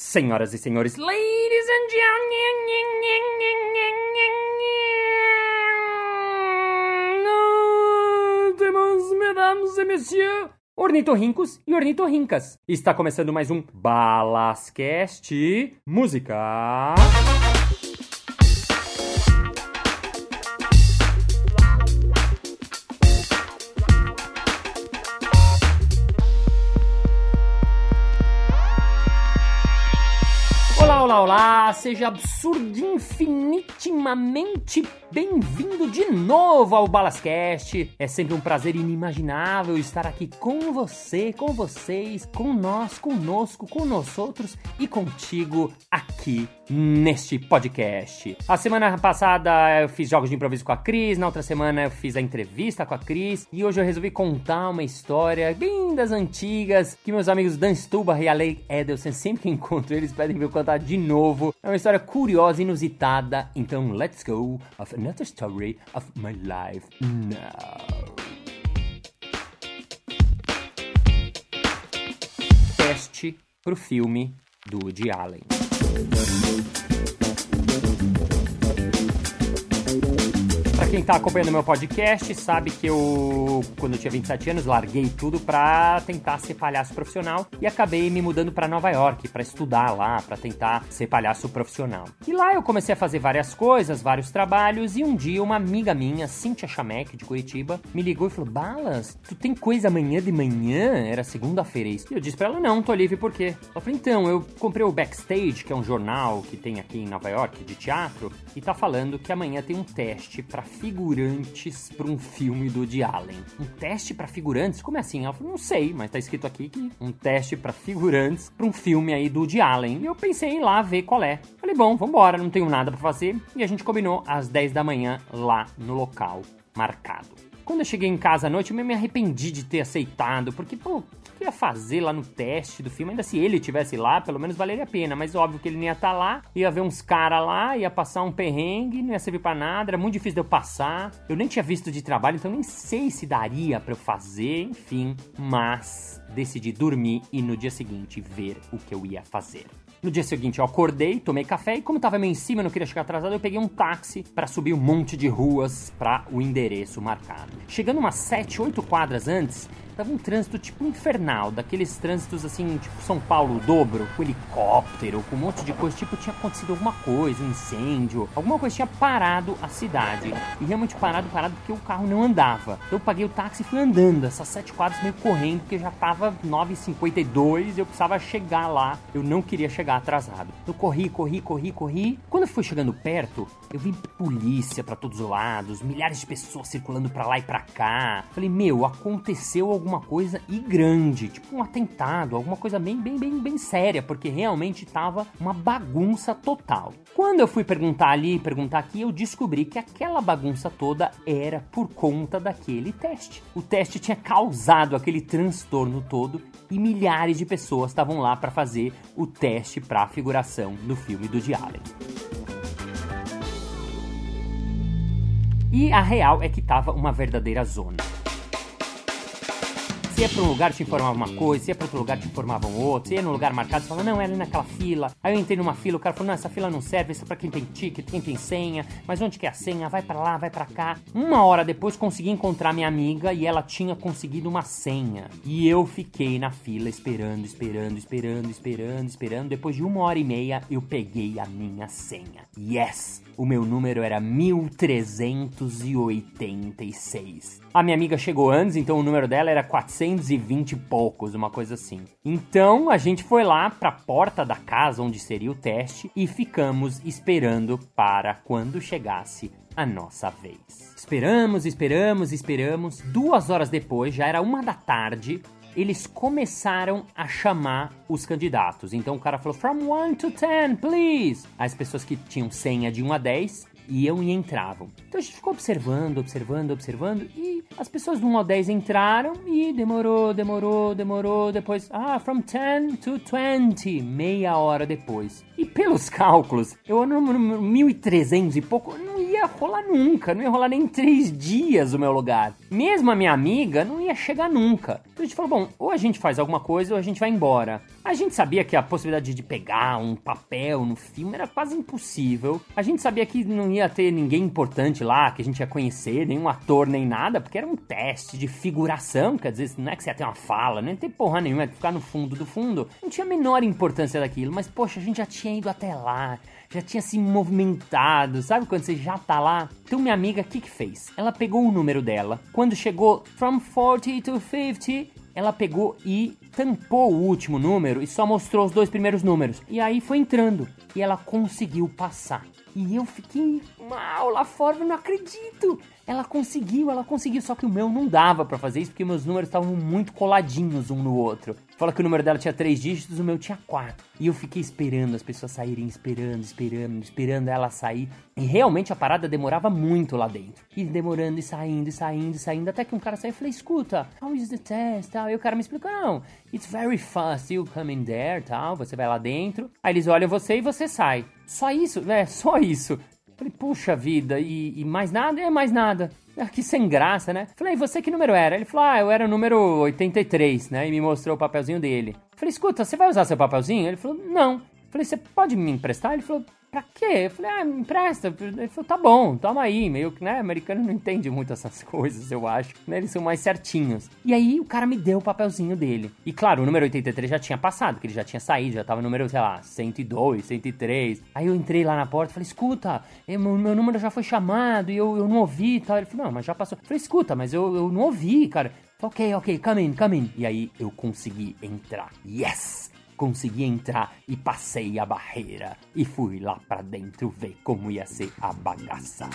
Senhoras e senhores, ladies and gentlemen, mesdames et messieurs, ornitorrincos e ornitorrincas. Está começando mais um Balascast Música. Olá! Seja absurdo infinitimamente bem-vindo de novo ao Balascast. É sempre um prazer inimaginável estar aqui com você, com vocês, com nós, conosco, com nós outros e contigo aqui neste podcast. A semana passada eu fiz jogos de improviso com a Cris, na outra semana eu fiz a entrevista com a Cris e hoje eu resolvi contar uma história bem das antigas que meus amigos Dan Stubar e Ale Edelson, sempre que encontro eles, pedem pra eu contar de novo. É uma história curiosa, inusitada, então let's go of another story of my life now. Teste pro filme do Woody Allen. Quem tá acompanhando meu podcast, sabe que eu, quando eu tinha 27 anos, larguei tudo pra tentar ser palhaço profissional e acabei me mudando pra Nova York pra estudar lá, pra tentar ser palhaço profissional. E lá eu comecei a fazer várias coisas, vários trabalhos e um dia uma amiga minha, Cíntia Chamek, de Curitiba, me ligou e falou: Balas, tu tem coisa amanhã de manhã? Era segunda-feira isso. E eu disse pra ela: Não, tô livre por quê? Ela falou: Então, eu comprei o Backstage, que é um jornal que tem aqui em Nova York de teatro, e tá falando que amanhã tem um teste pra figurantes para um filme do Woody Allen. Um teste para figurantes? Como é assim? Ela falou, não sei, mas tá escrito aqui que um teste para figurantes para um filme aí do Woody Allen. E eu pensei em ir lá ver qual é. Falei, bom, vambora, não tenho nada para fazer. E a gente combinou às 10 da manhã lá no local marcado. Quando eu cheguei em casa à noite, eu me arrependi de ter aceitado, porque, pô, que ia fazer lá no teste do filme? Ainda se ele tivesse lá, pelo menos valeria a pena. Mas óbvio que ele não ia estar lá, ia ver uns caras lá, ia passar um perrengue, não ia servir pra nada, era muito difícil de eu passar. Eu nem tinha visto de trabalho, então nem sei se daria para eu fazer, enfim. Mas decidi dormir e no dia seguinte ver o que eu ia fazer. No dia seguinte eu acordei, tomei café e como tava meio em cima, eu não queria chegar atrasado, eu peguei um táxi para subir um monte de ruas para o endereço marcado. Chegando umas 7, 8 quadras antes, tava um trânsito tipo infernal, daqueles trânsitos assim, tipo São Paulo dobro, com helicóptero, com um monte de coisa, tipo tinha acontecido alguma coisa, um incêndio, alguma coisa tinha parado a cidade. E realmente parado, parado porque o carro não andava. Então eu paguei o táxi e fui andando, essas 7 quadras meio correndo, porque já tava 9h52 e eu precisava chegar lá. Eu não queria chegar atrasado. Eu corri, corri, corri, corri. Quando eu fui chegando perto, eu vi polícia para todos os lados, milhares de pessoas circulando para lá e para cá. Falei, meu, aconteceu alguma coisa e grande, tipo um atentado, alguma coisa bem, bem, bem, bem séria, porque realmente tava uma bagunça total. Quando eu fui perguntar ali, perguntar aqui, eu descobri que aquela bagunça toda era por conta daquele teste. O teste tinha causado aquele transtorno todo e milhares de pessoas estavam lá para fazer o teste para a figuração do filme do Allen. E a real é que tava uma verdadeira zona. Se ia pra um lugar te informava uma coisa, se ia pra outro lugar te informavam outro, se ia num lugar marcado, você falava, não, é ali naquela fila. Aí eu entrei numa fila, o cara falou, não, essa fila não serve, isso é pra quem tem ticket, quem tem senha, mas onde que é a senha? Vai para lá, vai para cá. Uma hora depois consegui encontrar minha amiga e ela tinha conseguido uma senha. E eu fiquei na fila esperando, esperando, esperando, esperando, esperando. Depois de uma hora e meia, eu peguei a minha senha. Yes! O meu número era 1386. A minha amiga chegou antes, então o número dela era 420 e poucos, uma coisa assim. Então a gente foi lá para a porta da casa onde seria o teste e ficamos esperando para quando chegasse a nossa vez. Esperamos, esperamos, esperamos. Duas horas depois, já era uma da tarde, eles começaram a chamar os candidatos. Então o cara falou: From 1 to 10, please. As pessoas que tinham senha de 1 a 10 iam e entravam. Então a gente ficou observando, observando, observando e as pessoas do 1 ao 10 entraram e demorou, demorou, demorou. Depois, ah, from 10 to 20, meia hora depois. E pelos cálculos, eu no número 1300 e pouco, não ia rolar nunca, não ia rolar nem três dias o meu lugar. Mesmo a minha amiga não ia chegar nunca. Então a gente falou, bom, ou a gente faz alguma coisa ou a gente vai embora. A gente sabia que a possibilidade de pegar um papel no filme era quase impossível. A gente sabia que não ia ter ninguém importante lá, que a gente ia conhecer, nenhum ator nem nada, porque era um teste de figuração, quer dizer, não é que você ia ter uma fala, nem ter porra nenhuma, ia ficar no fundo do fundo. Não tinha a menor importância daquilo, mas poxa, a gente já tinha ido até lá já tinha se movimentado, sabe quando você já tá lá? Então minha amiga, o que que fez? Ela pegou o número dela, quando chegou from 40 to 50, ela pegou e tampou o último número e só mostrou os dois primeiros números. E aí foi entrando e ela conseguiu passar. E eu fiquei mal lá fora, eu não acredito. Ela conseguiu, ela conseguiu, só que o meu não dava para fazer isso porque meus números estavam muito coladinhos um no outro. Fala que o número dela tinha três dígitos, o meu tinha quatro. E eu fiquei esperando as pessoas saírem, esperando, esperando, esperando ela sair. E realmente a parada demorava muito lá dentro. E demorando, e saindo, e saindo, e saindo. Até que um cara saiu e falei, escuta, how is the test? Tal. E o cara me explicou, não, it's very fast, you come in there, tal. Você vai lá dentro. Aí eles olham você e você sai. Só isso, é, só isso. Falei, puxa vida, e, e mais nada? É mais nada. Ah, que sem graça, né? Falei, você que número era? Ele falou, ah, eu era o número 83, né? E me mostrou o papelzinho dele. Falei, escuta, você vai usar seu papelzinho? Ele falou, não. Falei, você pode me emprestar? Ele falou, Pra quê? Eu falei, ah, me empresta. Ele falou, tá bom, toma aí. Meio que, né, americano não entende muito essas coisas, eu acho. Né? Eles são mais certinhos. E aí o cara me deu o papelzinho dele. E claro, o número 83 já tinha passado, porque ele já tinha saído, já tava no número, sei lá, 102, 103. Aí eu entrei lá na porta e falei, escuta, meu, meu número já foi chamado e eu, eu não ouvi e tal. Ele falou, não, mas já passou. Eu falei, escuta, mas eu, eu não ouvi, cara. Ok, ok, come in, come in. E aí eu consegui entrar. Yes! Consegui entrar e passei a barreira e fui lá para dentro ver como ia ser a bagaça.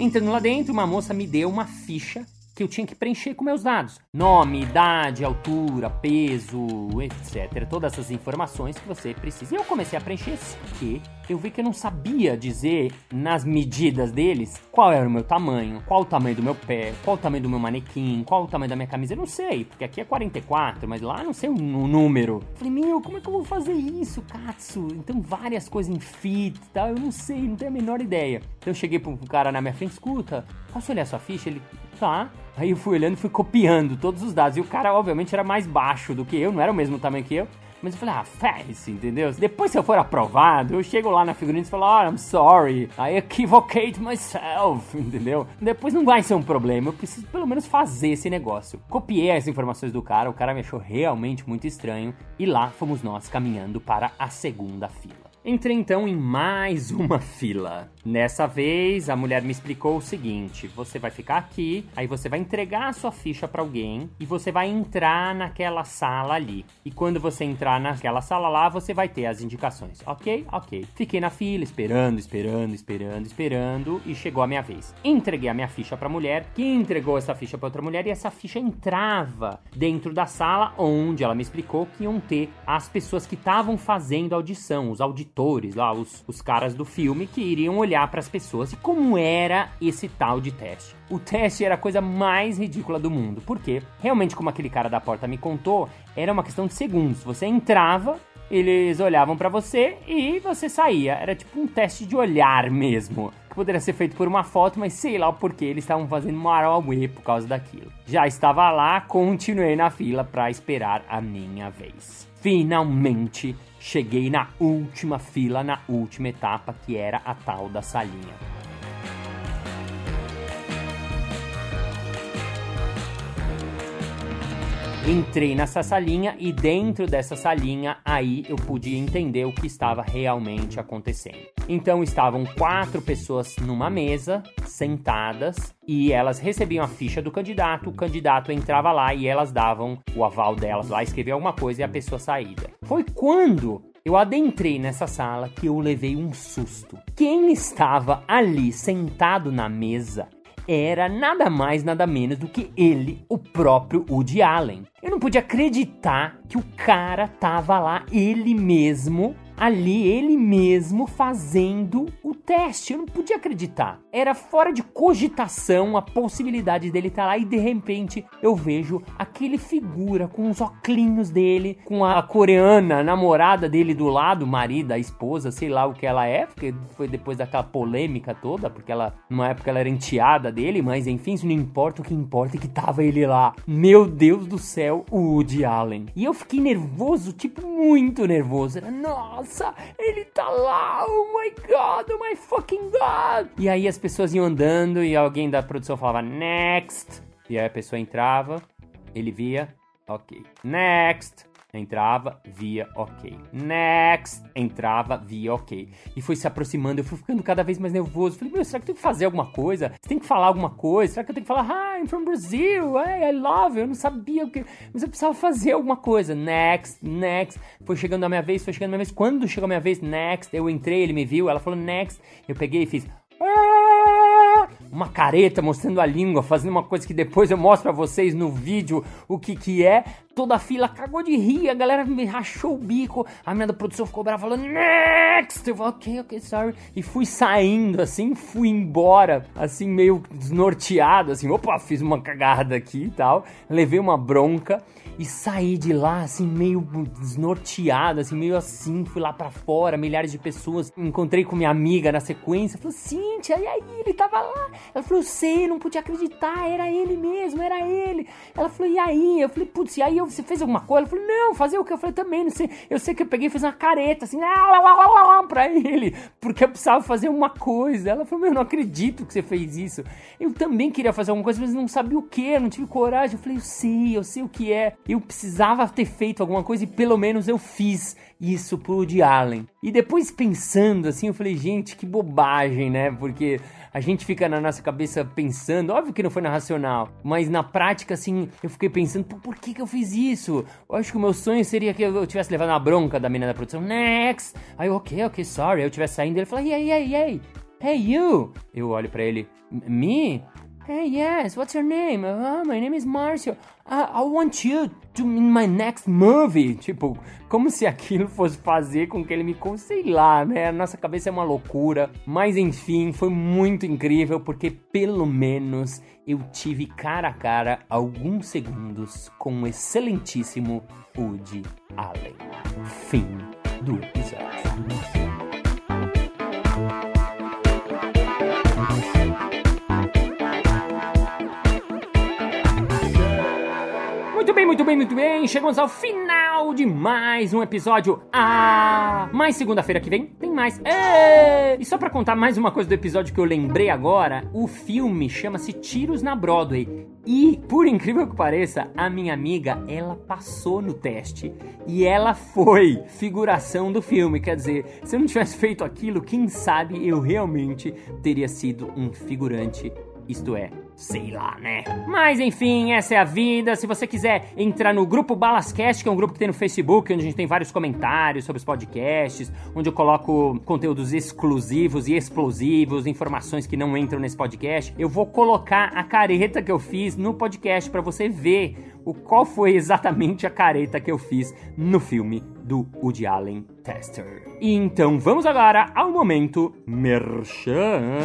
Entrando lá dentro, uma moça me deu uma ficha que eu tinha que preencher com meus dados. Nome, idade, altura, peso, etc. Todas essas informações que você precisa. E eu comecei a preencher que eu vi que eu não sabia dizer nas medidas deles qual era o meu tamanho, qual o tamanho do meu pé, qual o tamanho do meu manequim, qual o tamanho da minha camisa. Eu não sei, porque aqui é 44, mas lá não sei o número. falei, meu, como é que eu vou fazer isso, Katsu? Então várias coisas em fit e tal, eu não sei, não tenho a menor ideia. Então eu cheguei pro cara na minha frente, escuta, posso olhar sua ficha? Ele, tá. Aí eu fui olhando e fui copiando todos os dados. E o cara, obviamente, era mais baixo do que eu, não era o mesmo tamanho que eu. Mas eu falei, ah, faz, entendeu? Depois se eu for aprovado, eu chego lá na figurina e falo, oh, I'm sorry, I equivocate myself, entendeu? Depois não vai ser um problema, eu preciso pelo menos fazer esse negócio. Copiei as informações do cara, o cara me achou realmente muito estranho, e lá fomos nós caminhando para a segunda fila. Entrei então em mais uma fila. Nessa vez, a mulher me explicou o seguinte: você vai ficar aqui, aí você vai entregar a sua ficha para alguém e você vai entrar naquela sala ali. E quando você entrar naquela sala lá, você vai ter as indicações. Ok? Ok. Fiquei na fila esperando, esperando, esperando, esperando e chegou a minha vez. Entreguei a minha ficha para a mulher, que entregou essa ficha para outra mulher e essa ficha entrava dentro da sala onde ela me explicou que iam ter as pessoas que estavam fazendo audição, os auditores atores lá, os, os caras do filme, que iriam olhar para as pessoas e como era esse tal de teste. O teste era a coisa mais ridícula do mundo, porque realmente, como aquele cara da porta me contou, era uma questão de segundos. Você entrava, eles olhavam para você e você saía. Era tipo um teste de olhar mesmo. Que poderia ser feito por uma foto, mas sei lá o porquê eles estavam fazendo marauê por causa daquilo. Já estava lá, continuei na fila para esperar a minha vez. Finalmente cheguei na última fila, na última etapa, que era a tal da salinha. Entrei nessa salinha e dentro dessa salinha aí eu pude entender o que estava realmente acontecendo. Então estavam quatro pessoas numa mesa, sentadas, e elas recebiam a ficha do candidato, o candidato entrava lá e elas davam o aval delas lá, escrevia alguma coisa e a pessoa saía. Foi quando eu adentrei nessa sala que eu levei um susto. Quem estava ali sentado na mesa era nada mais, nada menos do que ele, o próprio Woody Allen. Eu não podia acreditar que o cara tava lá, ele mesmo, ali, ele mesmo fazendo o teste, eu não podia acreditar. Era fora de cogitação a possibilidade dele estar tá lá e de repente eu vejo aquele figura com os oclinhos dele, com a coreana namorada dele do lado, marido, a esposa, sei lá o que ela é, porque foi depois daquela polêmica toda, porque ela, numa época ela era enteada dele, mas enfim, isso não importa, o que importa é que tava ele lá. Meu Deus do céu, o Woody Allen. E eu fiquei nervoso, tipo, muito nervoso. Era, nossa, ele tá lá, oh my god, oh my fucking god. E aí as pessoas iam andando e alguém da produção falava, next. E aí a pessoa entrava, ele via, ok, next entrava, via ok. Next, entrava, via ok. E foi se aproximando, eu fui ficando cada vez mais nervoso. Falei, meu, será que eu tenho que fazer alguma coisa? Você tem que falar alguma coisa? Será que eu tenho que falar, hi, I'm from Brazil, hey, I love you? Eu não sabia o que, mas eu precisava fazer alguma coisa. Next, next. Foi chegando a minha vez, foi chegando a minha vez. Quando chegou a minha vez, next, eu entrei, ele me viu, ela falou next. Eu peguei e fiz uma careta mostrando a língua, fazendo uma coisa que depois eu mostro pra vocês no vídeo o que que é. Toda a fila cagou de rir, a galera me rachou o bico. A minha da produção ficou brava falando, next! Eu falei, ok, ok, sorry. E fui saindo, assim, fui embora, assim, meio desnorteado, assim, opa, fiz uma cagada aqui e tal. Levei uma bronca e saí de lá, assim, meio desnorteado, assim, meio assim, fui lá para fora, milhares de pessoas. Encontrei com minha amiga na sequência, falou, Cíntia, e aí? Ele tava lá. Ela falou, eu sei, não podia acreditar, era ele mesmo, era ele. Ela falou, e aí? Eu falei, putz, e aí você fez alguma coisa? Ela falou, não, fazer o que? Eu falei, também, não sei. Eu sei que eu peguei e fiz uma careta, assim, pra ele, porque eu precisava fazer uma coisa. Ela falou, meu, eu não acredito que você fez isso. Eu também queria fazer alguma coisa, mas não sabia o que, não tive coragem. Eu falei, eu sei, eu sei o que é eu precisava ter feito alguma coisa e pelo menos eu fiz isso pro Woody Allen. E depois pensando assim, eu falei, gente, que bobagem, né? Porque a gente fica na nossa cabeça pensando, óbvio que não foi na racional, mas na prática, assim, eu fiquei pensando, por que que eu fiz isso? Eu acho que o meu sonho seria que eu tivesse levado a bronca da menina da produção, next! Aí eu, ok, ok, sorry, eu tivesse saindo, ele falou, hey, hey, hey, hey, you! Eu olho para ele, me? Hey, yes, what's your name? Oh, my name is Marcio. Uh, I want you to in my next movie. Tipo, como se aquilo fosse fazer com que ele me. Sei lá, né? A nossa cabeça é uma loucura. Mas enfim, foi muito incrível porque pelo menos eu tive cara a cara alguns segundos com o excelentíssimo Woody Allen. Fim do episódio. Bem, muito bem. Chegamos ao final de mais um episódio. Ah, mas segunda-feira que vem tem mais. E só para contar mais uma coisa do episódio que eu lembrei agora, o filme chama-se Tiros na Broadway. E, por incrível que pareça, a minha amiga, ela passou no teste e ela foi figuração do filme. Quer dizer, se eu não tivesse feito aquilo, quem sabe eu realmente teria sido um figurante, isto é, sei lá, né? Mas enfim, essa é a vida. Se você quiser entrar no grupo Balascast, que é um grupo que tem no Facebook, onde a gente tem vários comentários sobre os podcasts, onde eu coloco conteúdos exclusivos e explosivos, informações que não entram nesse podcast, eu vou colocar a careta que eu fiz no podcast para você ver o qual foi exatamente a careta que eu fiz no filme do Woody Allen Tester. Então vamos agora ao momento Merchan.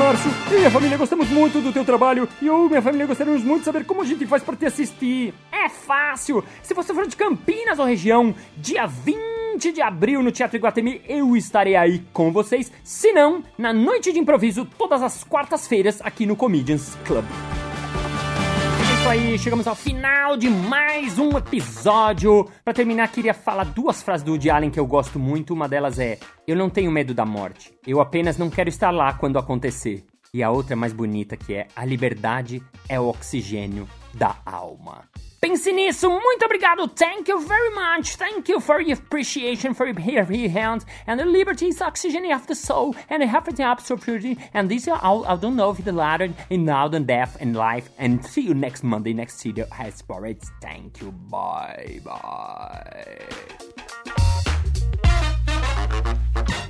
Márcio. E minha família gostamos muito do teu trabalho. E eu e minha família gostaríamos muito de saber como a gente faz para te assistir. É fácil. Se você for de Campinas ou região, dia 20 de abril no Teatro Iguatemi, eu estarei aí com vocês. Se não, na noite de improviso, todas as quartas-feiras aqui no Comedians Club isso aí, chegamos ao final de mais um episódio. Para terminar, queria falar duas frases do Woody Allen que eu gosto muito. Uma delas é: Eu não tenho medo da morte. Eu apenas não quero estar lá quando acontecer. E a outra é mais bonita que é: A liberdade é o oxigênio da alma. Pense nisso, muito obrigado, thank you very much, thank you for your appreciation for your hands and the liberty is oxygen of the soul and the happiness of purity and this is all I don't know if the latter in now and death and life and see you next Monday next video has it. thank you, bye bye.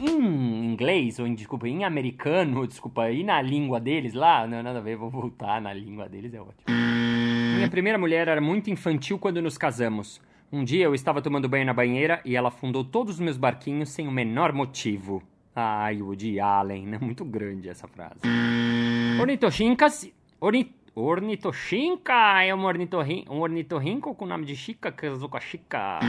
Em inglês, ou em, desculpa, em americano, desculpa, e na língua deles lá, não, nada a ver, vou voltar na língua deles, é ótimo. Minha primeira mulher era muito infantil quando nos casamos. Um dia eu estava tomando banho na banheira e ela afundou todos os meus barquinhos sem o menor motivo. Ai, Woody Allen, é muito grande essa frase. Ornitoshincas... Ornit... Ornitoshinka é um ornitorrinco, um ornitorrinco com o nome de Chica, casou com a Chica.